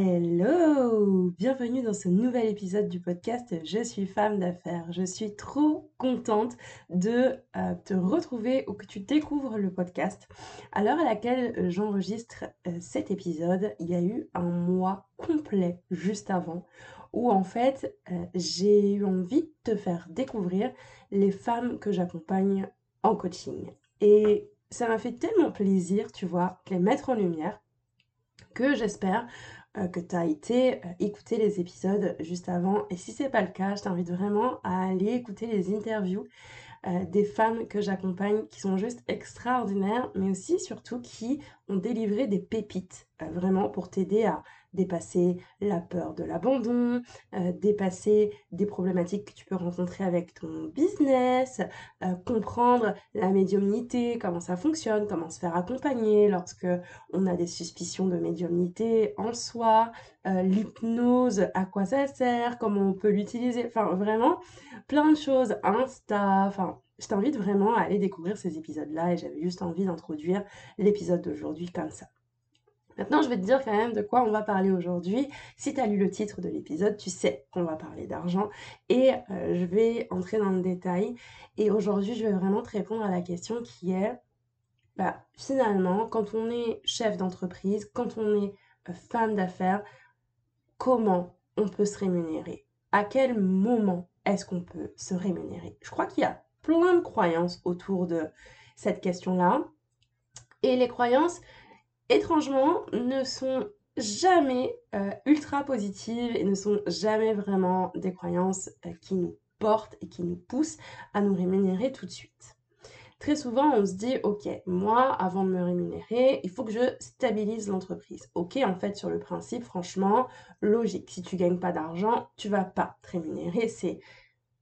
Hello Bienvenue dans ce nouvel épisode du podcast Je suis femme d'affaires. Je suis trop contente de euh, te retrouver ou que tu découvres le podcast. À l'heure à laquelle euh, j'enregistre euh, cet épisode, il y a eu un mois complet juste avant où en fait j'ai eu envie de te faire découvrir les femmes que j'accompagne en coaching. Et ça m'a fait tellement plaisir, tu vois, de les mettre en lumière que j'espère que tu as été euh, écouter les épisodes juste avant. Et si c'est pas le cas, je t'invite vraiment à aller écouter les interviews euh, des femmes que j'accompagne qui sont juste extraordinaires, mais aussi surtout qui ont délivré des pépites vraiment pour t'aider à dépasser la peur de l'abandon, euh, dépasser des problématiques que tu peux rencontrer avec ton business, euh, comprendre la médiumnité, comment ça fonctionne, comment se faire accompagner lorsque on a des suspicions de médiumnité en soi, euh, l'hypnose, à quoi ça sert, comment on peut l'utiliser, enfin vraiment plein de choses, Insta, enfin je t'invite vraiment à aller découvrir ces épisodes-là et j'avais juste envie d'introduire l'épisode d'aujourd'hui comme ça. Maintenant, je vais te dire quand même de quoi on va parler aujourd'hui. Si tu as lu le titre de l'épisode, tu sais qu'on va parler d'argent et euh, je vais entrer dans le détail. Et aujourd'hui, je vais vraiment te répondre à la question qui est, bah, finalement, quand on est chef d'entreprise, quand on est euh, femme d'affaires, comment on peut se rémunérer? À quel moment est-ce qu'on peut se rémunérer? Je crois qu'il y a plein de croyances autour de cette question-là. Et les croyances, étrangement, ne sont jamais euh, ultra positives et ne sont jamais vraiment des croyances euh, qui nous portent et qui nous poussent à nous rémunérer tout de suite. Très souvent, on se dit, ok, moi, avant de me rémunérer, il faut que je stabilise l'entreprise. Ok, en fait, sur le principe, franchement, logique. Si tu gagnes pas d'argent, tu vas pas te rémunérer. C'est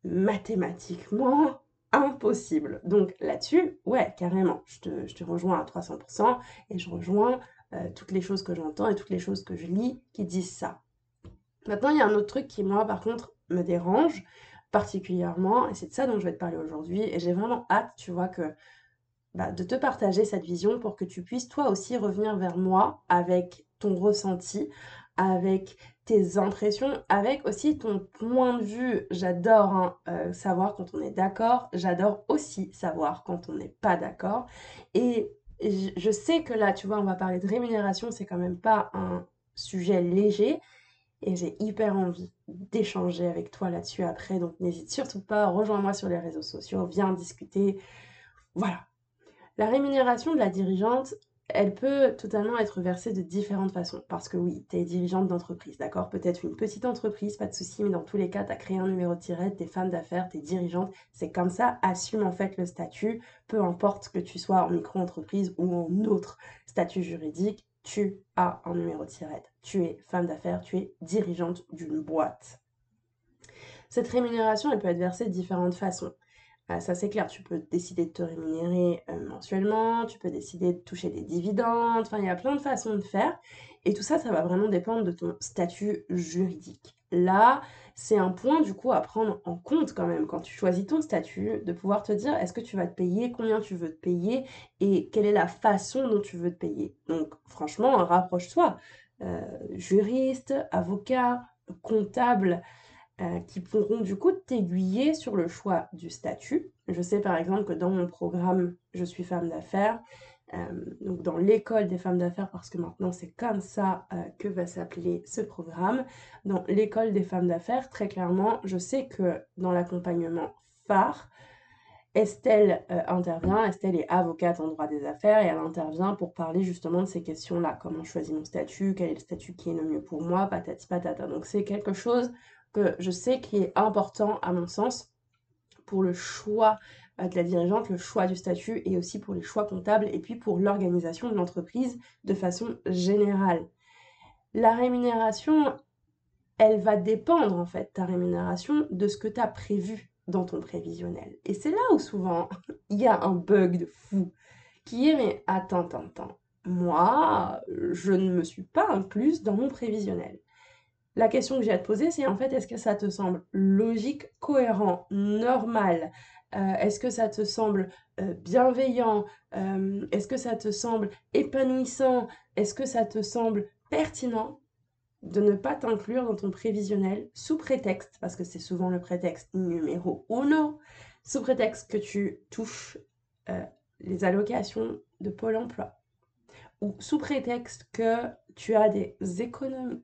mathématiquement impossible. Donc là-dessus, ouais, carrément, je te, rejoins à 300% et je rejoins euh, toutes les choses que j'entends et toutes les choses que je lis qui disent ça. Maintenant, il y a un autre truc qui, moi, par contre, me dérange particulièrement, et c'est de ça dont je vais te parler aujourd'hui, et j'ai vraiment hâte, tu vois, que bah, de te partager cette vision pour que tu puisses toi aussi revenir vers moi avec ton ressenti, avec tes impressions, avec aussi ton point de vue. J'adore hein, euh, savoir quand on est d'accord, j'adore aussi savoir quand on n'est pas d'accord. Et je sais que là, tu vois, on va parler de rémunération, c'est quand même pas un sujet léger. Et j'ai hyper envie d'échanger avec toi là-dessus après. Donc n'hésite surtout pas, rejoins-moi sur les réseaux sociaux, viens discuter. Voilà. La rémunération de la dirigeante, elle peut totalement être versée de différentes façons. Parce que oui, tu es dirigeante d'entreprise, d'accord? Peut-être une petite entreprise, pas de souci, mais dans tous les cas, tu as créé un numéro de tirette, t'es femme d'affaires, t'es dirigeante, c'est comme ça, assume en fait le statut, peu importe que tu sois en micro-entreprise ou en autre statut juridique, tu as un numéro de tirette. Tu es femme d'affaires, tu es dirigeante d'une boîte. Cette rémunération, elle peut être versée de différentes façons. Ah, ça c'est clair, tu peux décider de te rémunérer euh, mensuellement, tu peux décider de toucher des dividendes, enfin il y a plein de façons de faire. Et tout ça, ça va vraiment dépendre de ton statut juridique. Là, c'est un point du coup à prendre en compte quand même quand tu choisis ton statut, de pouvoir te dire est-ce que tu vas te payer, combien tu veux te payer et quelle est la façon dont tu veux te payer. Donc franchement, rapproche-toi. Euh, juriste, avocat, comptable, euh, qui pourront du coup t'aiguiller sur le choix du statut. Je sais par exemple que dans mon programme Je suis femme d'affaires, euh, donc dans l'école des femmes d'affaires, parce que maintenant c'est comme ça euh, que va s'appeler ce programme, dans l'école des femmes d'affaires, très clairement, je sais que dans l'accompagnement phare, Estelle intervient, Estelle est avocate en droit des affaires et elle intervient pour parler justement de ces questions-là. Comment je choisis mon statut, quel est le statut qui est le mieux pour moi, patati patata. Donc c'est quelque chose je sais qui est important à mon sens pour le choix de la dirigeante, le choix du statut et aussi pour les choix comptables et puis pour l'organisation de l'entreprise de façon générale. La rémunération, elle va dépendre en fait, ta rémunération, de ce que tu as prévu dans ton prévisionnel. Et c'est là où souvent il y a un bug de fou qui est mais attends, attends, attends. Moi, je ne me suis pas incluse dans mon prévisionnel. La question que j'ai à te poser, c'est en fait, est-ce que ça te semble logique, cohérent, normal? Euh, Est-ce que ça te semble euh, bienveillant? Euh, Est-ce que ça te semble épanouissant? Est-ce que ça te semble pertinent de ne pas t'inclure dans ton prévisionnel sous prétexte, parce que c'est souvent le prétexte numéro uno, sous prétexte que tu touches les allocations de Pôle emploi, ou sous prétexte que tu as des économies,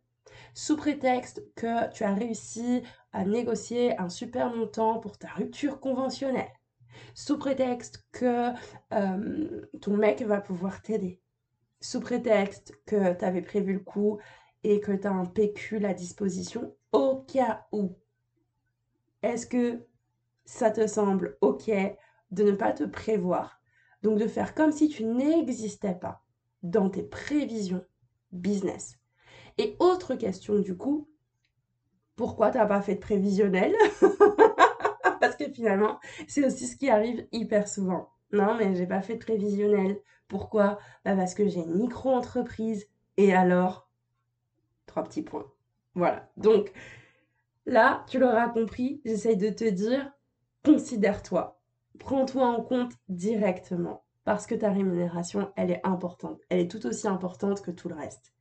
sous prétexte que tu as réussi à négocier un super montant pour ta rupture conventionnelle, sous prétexte que euh, ton mec va pouvoir t'aider, sous prétexte que tu avais prévu le coup et que tu as un pécule à disposition au cas où. Est-ce que ça te semble OK de ne pas te prévoir Donc de faire comme si tu n'existais pas dans tes prévisions business? Et autre question du coup, pourquoi tu n'as pas fait de prévisionnel? Parce que finalement, c'est aussi ce qui arrive hyper souvent. Non, mais j'ai pas fait de prévisionnel. Pourquoi? Bah Parce que j'ai une micro-entreprise. Et alors? Trois petits points. Voilà. Donc là, tu l'auras compris, j'essaye de te dire, considère-toi. Prends-toi en compte directement. Parce que ta rémunération, elle est importante. Elle est tout aussi importante que tout le reste.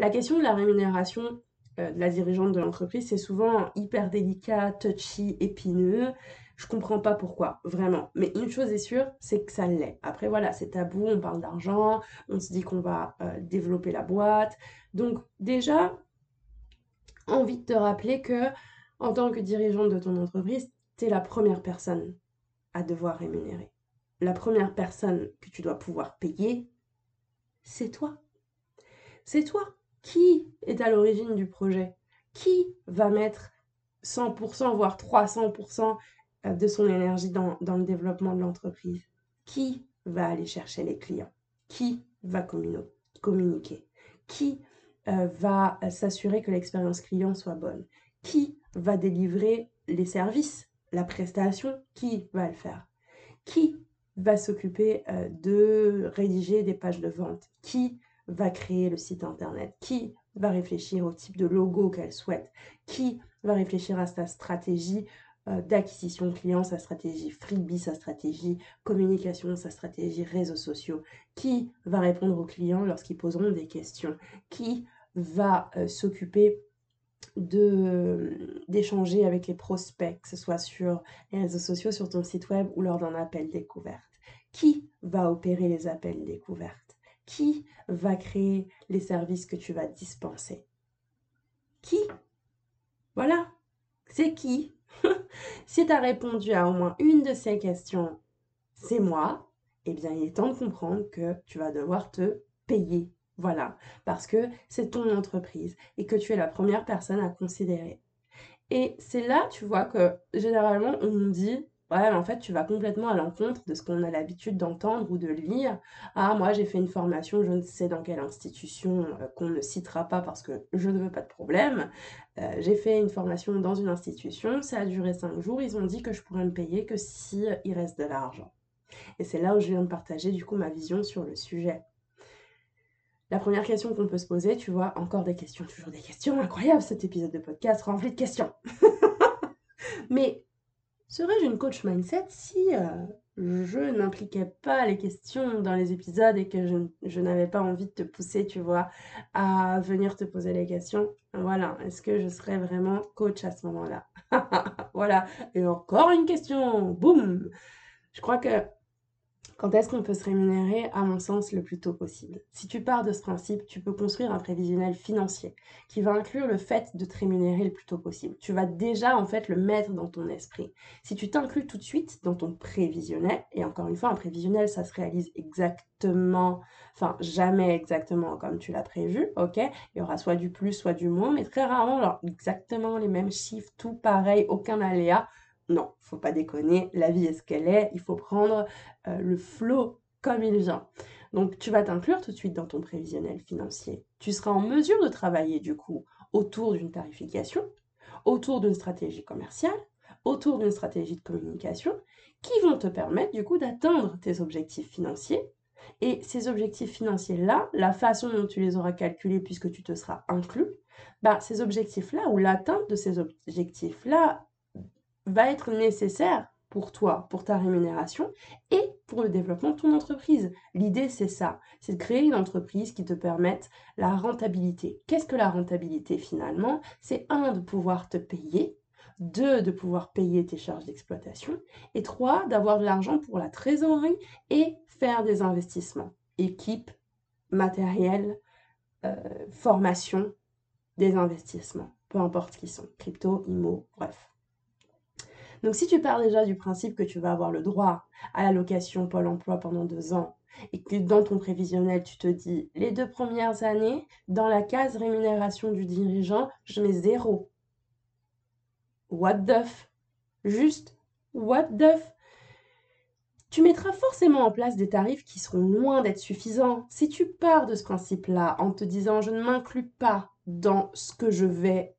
La question de la rémunération euh, de la dirigeante de l'entreprise, c'est souvent hyper délicat, touchy, épineux. Je comprends pas pourquoi, vraiment. Mais une chose est sûre, c'est que ça l'est. Après, voilà, c'est tabou, on parle d'argent, on se dit qu'on va euh, développer la boîte. Donc, déjà, envie de te rappeler que, en tant que dirigeante de ton entreprise, tu es la première personne à devoir rémunérer. La première personne que tu dois pouvoir payer, c'est toi. C'est toi. Qui est à l'origine du projet? Qui va mettre 100%, voire 300% euh, de son énergie dans, le développement de l'entreprise? Qui va aller chercher les clients? Qui va communiquer? Qui euh, va s'assurer que l'expérience client soit bonne? Qui va délivrer les services, la prestation? Qui va le faire? Qui va s'occuper euh, de rédiger des pages de vente? Qui va créer le site internet Qui va réfléchir au type de logo qu'elle souhaite Qui va réfléchir à sa stratégie euh, d'acquisition client, sa stratégie freebie, sa stratégie communication, sa stratégie réseaux sociaux, qui va répondre aux clients lorsqu'ils poseront des questions, qui va euh, s'occuper d'échanger avec les prospects, que ce soit sur les réseaux sociaux, sur ton site web ou lors d'un appel découverte. Qui va opérer les appels découvertes Qui va créer les services que tu vas dispenser? Qui? Voilà, c'est qui? Si tu as répondu à au moins une de ces questions, c'est moi, eh bien il est temps de comprendre que tu vas devoir te payer. Voilà, parce que c'est ton entreprise et que tu es la première personne à considérer. Et c'est là, tu vois, que généralement on dit Ouais, mais en fait, tu vas complètement à l'encontre de ce qu'on a l'habitude d'entendre ou de lire. Ah, moi, j'ai fait une formation, je ne sais dans quelle institution, euh, qu'on ne citera pas parce que je ne veux pas de problème. Euh, j'ai fait une formation dans une institution, ça a duré cinq jours, ils ont dit que je pourrais me payer que si reste de l'argent. Et c'est là où je viens de partager du coup ma vision sur le sujet. La première question qu'on peut se poser, tu vois, encore des questions, toujours des questions, incroyable cet épisode de podcast rempli de questions. Mais Serais-je une coach mindset si euh, je n'impliquais pas les questions dans les épisodes et que je, n'avais pas envie de te pousser, tu vois, à venir te poser les questions? Voilà, est-ce que je serais vraiment coach à ce moment-là? Voilà, et encore une question, boum! Je crois que quand est-ce qu'on peut se rémunérer À mon sens, le plus tôt possible? Si tu pars de ce principe, tu peux construire un prévisionnel financier qui va inclure le fait de te rémunérer le plus tôt possible. Tu vas déjà en fait le mettre dans ton esprit. Si tu t'inclus tout de suite dans ton prévisionnel, et encore une fois, un prévisionnel, ça se réalise exactement, enfin jamais exactement comme tu l'as prévu, ok? Il y aura soit du plus, soit du moins, mais très rarement, alors exactement les mêmes chiffres, tout pareil, aucun aléa. Non, faut pas déconner, la vie est ce qu'elle est, il faut prendre euh, le flot comme il vient. Donc tu vas t'inclure tout de suite dans ton prévisionnel financier. Tu seras en mesure de travailler du coup autour d'une tarification, autour d'une stratégie commerciale, autour d'une stratégie de communication qui vont te permettre du coup d'atteindre tes objectifs financiers. Et ces objectifs financiers-là, la façon dont tu les auras calculés puisque tu te seras inclus, bah, ces objectifs-là ou l'atteinte de ces objectifs-là va être nécessaire pour toi, pour ta rémunération et pour le développement de ton entreprise. L'idée, c'est ça, c'est de créer une entreprise qui te permette la rentabilité. Qu'est-ce que la rentabilité finalement? C'est un, de pouvoir te payer, deux, de pouvoir payer tes charges d'exploitation, et trois, d'avoir de l'argent pour la trésorerie et faire des investissements. Équipe, matériel, euh, formation, des investissements, peu importe ce qu'ils sont, crypto, IMO, bref. Donc si tu pars déjà du principe que tu vas avoir le droit à l'allocation Pôle Emploi pendant deux ans et que dans ton prévisionnel, tu te dis les deux premières années, dans la case rémunération du dirigeant, je mets zéro. What the f? Juste what the f? Tu mettras forcément en place des tarifs qui seront loin d'être suffisants. Si tu pars de ce principe-là en te disant je ne m'inclus pas dans ce que je vais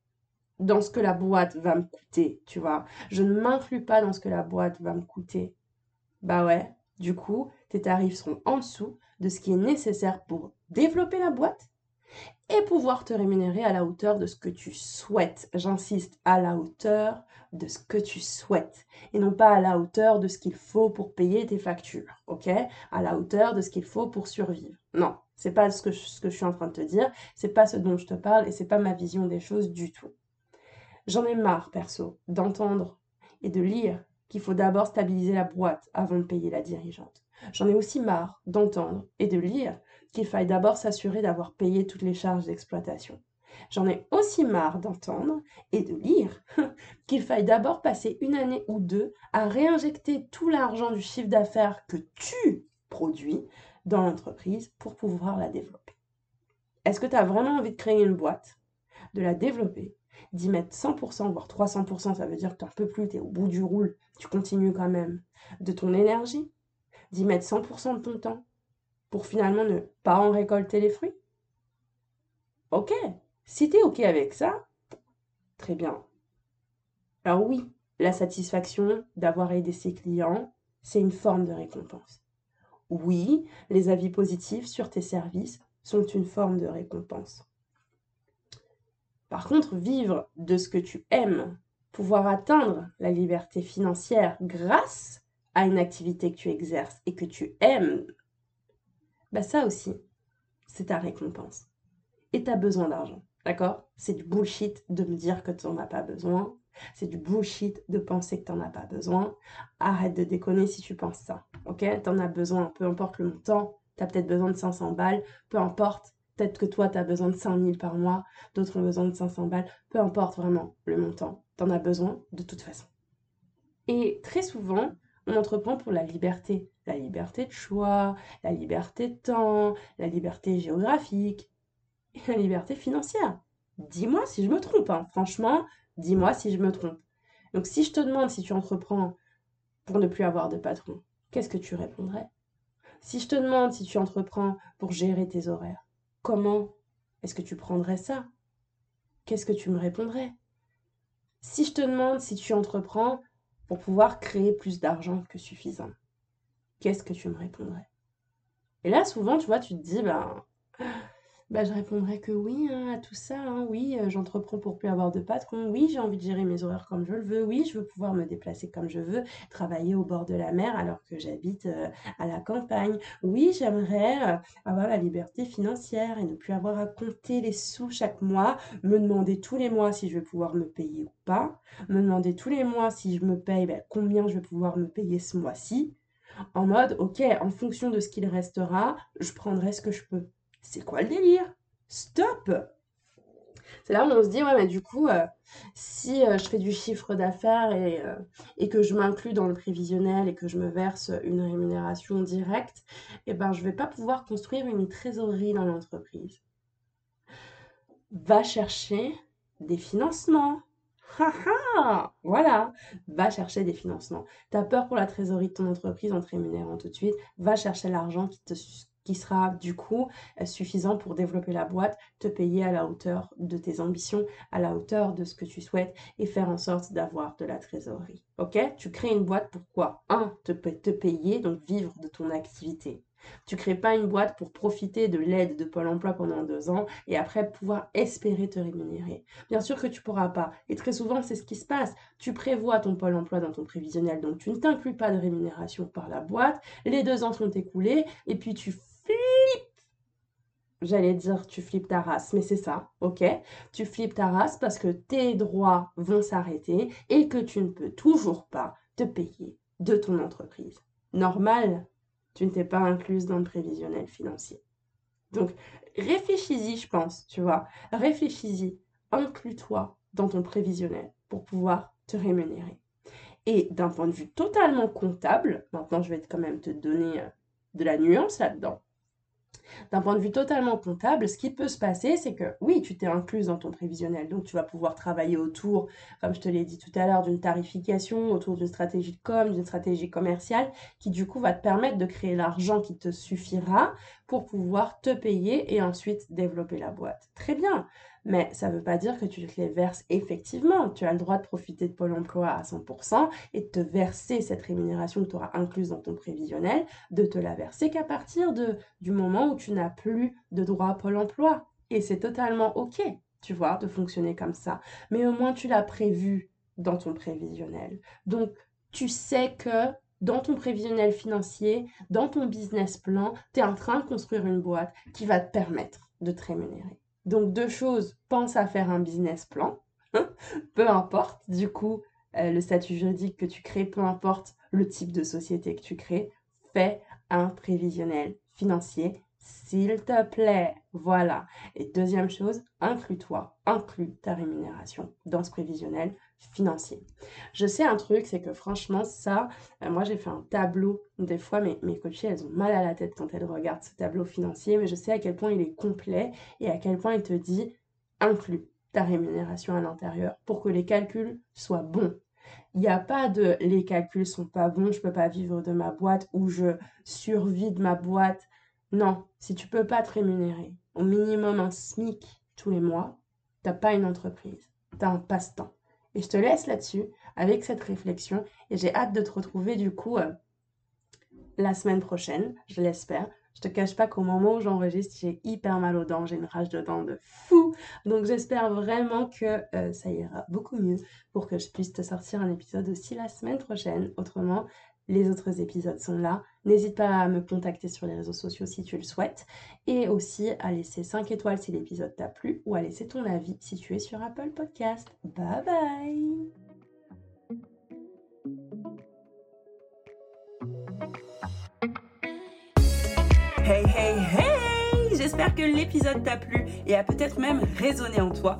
dans ce que la boîte va me coûter, tu vois. Je ne m'inclus pas dans ce que la boîte va me coûter. Bah ouais, du coup, tes tarifs seront en dessous de ce qui est nécessaire pour développer la boîte et pouvoir te rémunérer à la hauteur de ce que tu souhaites. J'insiste, à la hauteur de ce que tu souhaites et non pas à la hauteur de ce qu'il faut pour payer tes factures, ok? À la hauteur de ce qu'il faut pour survivre. Non, c'est pas ce que, je, ce que je suis en train de te dire, c'est pas ce dont je te parle et c'est pas ma vision des choses du tout. J'en ai marre, perso, d'entendre et de lire qu'il faut d'abord stabiliser la boîte avant de payer la dirigeante. J'en ai aussi marre d'entendre et de lire qu'il faille d'abord s'assurer d'avoir payé toutes les charges d'exploitation. J'en ai aussi marre d'entendre et de lire qu'il faille d'abord passer une année ou deux à réinjecter tout l'argent du chiffre d'affaires que tu produis dans l'entreprise pour pouvoir la développer. Est-ce que tu as vraiment envie de créer une boîte, de la développer d'y mettre 100%, voire 300%, ça veut dire que tu n'en peux plus, tu es au bout du roule, tu continues quand même, de ton énergie, d'y mettre 100% de ton temps, pour finalement ne pas en récolter les fruits? Ok, si tu es ok avec ça, très bien. Alors oui, la satisfaction d'avoir aidé ses clients, c'est une forme de récompense. Oui, les avis positifs sur tes services sont une forme de récompense. Par contre, vivre de ce que tu aimes, pouvoir atteindre la liberté financière grâce à une activité que tu exerces et que tu aimes, bah ça aussi, c'est ta récompense. Et tu as besoin d'argent, d'accord? C'est du bullshit de me dire que tu n'en as pas besoin. C'est du bullshit de penser que tu n'en as pas besoin. Arrête de déconner si tu penses ça, ok? Tu en as besoin, peu importe le montant. Tu as peut-être besoin de 500 balles, peu importe. Peut-être que toi, tu as besoin de 5000 par mois, d'autres ont besoin de 500 balles, peu importe vraiment le montant, tu en as besoin de toute façon. Et très souvent, on entreprend pour la liberté. La liberté de choix, la liberté de temps, la liberté géographique et la liberté financière. Dis-moi si je me trompe, hein. franchement, dis-moi si je me trompe. Donc si je te demande si tu entreprends pour ne plus avoir de patron, qu'est-ce que tu répondrais? Si je te demande si tu entreprends pour gérer tes horaires, Comment est-ce que tu prendrais ça? Qu'est-ce que tu me répondrais? Si je te demande si tu entreprends pour pouvoir créer plus d'argent que suffisant, qu'est-ce que tu me répondrais? Et là, souvent, tu vois, tu te dis, ben, bah, je répondrais que oui hein, à tout ça. Hein. Oui, euh, j'entreprends pour plus avoir de patron. Oui, j'ai envie de gérer mes horaires comme je le veux. Oui, je veux pouvoir me déplacer comme je veux, travailler au bord de la mer alors que j'habite euh, à la campagne. Oui, j'aimerais euh, avoir la liberté financière et ne plus avoir à compter les sous chaque mois, me demander tous les mois si je vais pouvoir me payer ou pas, me demander tous les mois si je me paye, ben, combien je vais pouvoir me payer ce mois-ci. En mode, ok, en fonction de ce qu'il restera, je prendrai ce que je peux c'est quoi le délire? Stop C'est là où on se dit, ouais, mais du coup, euh, si euh, je fais du chiffre d'affaires et, euh, et, que je m'inclus dans le prévisionnel et que je me verse une rémunération directe, eh ben, je ne vais pas pouvoir construire une trésorerie dans l'entreprise. Va chercher des financements. voilà, va chercher des financements. Tu as peur pour la trésorerie de ton entreprise en te rémunérant tout de suite, va chercher l'argent qui te qui sera du coup euh, suffisant pour développer la boîte, te payer à la hauteur de tes ambitions, à la hauteur de ce que tu souhaites et faire en sorte d'avoir de la trésorerie. Ok? Tu crées une boîte pour quoi? Un, te, te payer, donc vivre de ton activité. Tu crées pas une boîte pour profiter de l'aide de Pôle emploi pendant deux ans et après pouvoir espérer te rémunérer. Bien sûr que tu pourras pas. Et très souvent, c'est ce qui se passe. Tu prévois ton Pôle emploi dans ton prévisionnel, donc tu ne t'inclus pas de rémunération par la boîte. Les deux ans sont écoulés et puis tu. J'allais dire tu flippes ta race, mais c'est ça, ok? Tu flippes ta race parce que tes droits vont s'arrêter et que tu ne peux toujours pas te payer de ton entreprise. Normal, tu ne t'es pas incluse dans le prévisionnel financier. Donc, réfléchis-y, je pense, tu vois. Réfléchis-y, inclus-toi dans ton prévisionnel pour pouvoir te rémunérer. Et d'un point de vue totalement comptable, maintenant je vais quand même te donner euh, de la nuance là-dedans. D'un point de vue totalement comptable, ce qui peut se passer, c'est que oui, tu t'es incluse dans ton prévisionnel, donc tu vas pouvoir travailler autour, comme je te l'ai dit tout à l'heure, d'une tarification, autour d'une stratégie de com, d'une stratégie commerciale, qui du coup va te permettre de créer l'argent qui te suffira pour pouvoir te payer et ensuite développer la boîte. Très bien. Mais ça ne veut pas dire que tu te les verses effectivement. Tu as le droit de profiter de Pôle emploi à 100% et de te verser cette rémunération que tu auras incluse dans ton prévisionnel, de te la verser qu'à partir du moment où tu n'as plus de droit à Pôle emploi. Et c'est totalement OK, tu vois, de fonctionner comme ça. Mais au moins, tu l'as prévu dans ton prévisionnel. Donc, tu sais que dans ton prévisionnel financier, dans ton business plan, tu es en train de construire une boîte qui va te permettre de te rémunérer. Donc deux choses, pense à faire un business plan, peu importe. Du coup euh, le statut juridique que tu crées, peu importe le type de société que tu crées, fais un prévisionnel financier, s'il te plaît. Voilà. Et deuxième chose, inclus-toi, inclus ta rémunération dans ce prévisionnel financier. Je sais un truc, c'est que franchement, ça, euh, moi j'ai fait un tableau. Des fois, mes, mes elles ont mal à la tête quand elles regardent ce tableau financier, mais je sais à quel point il est complet et à quel point il te dit inclus ta rémunération à l'intérieur pour que les calculs soient bons. Il n'y a pas de les calculs sont pas bons, je peux pas vivre de ma boîte ou je survis de ma boîte. Non, si tu peux pas te rémunérer au minimum un SMIC tous les mois, t'as pas une entreprise, tu as un passe-temps. Et je te laisse là-dessus avec cette réflexion et j'ai hâte de te retrouver du coup euh, la semaine prochaine, je l'espère. Je te cache pas qu'au moment où j'enregistre, j'ai hyper mal aux dents, j'ai une rage de dents de fou. Donc j'espère vraiment que euh, ça ira beaucoup mieux pour que je puisse te sortir un épisode aussi la semaine prochaine. Autrement, les autres épisodes sont là. N'hésite pas à me contacter sur les réseaux sociaux si tu le souhaites. Et aussi à laisser 5 étoiles si l'épisode t'a plu ou à laisser ton avis si tu es sur Apple Podcast. Bye bye Hey hey hey j'espère que l'épisode t'a plu et a peut-être même résonné en toi.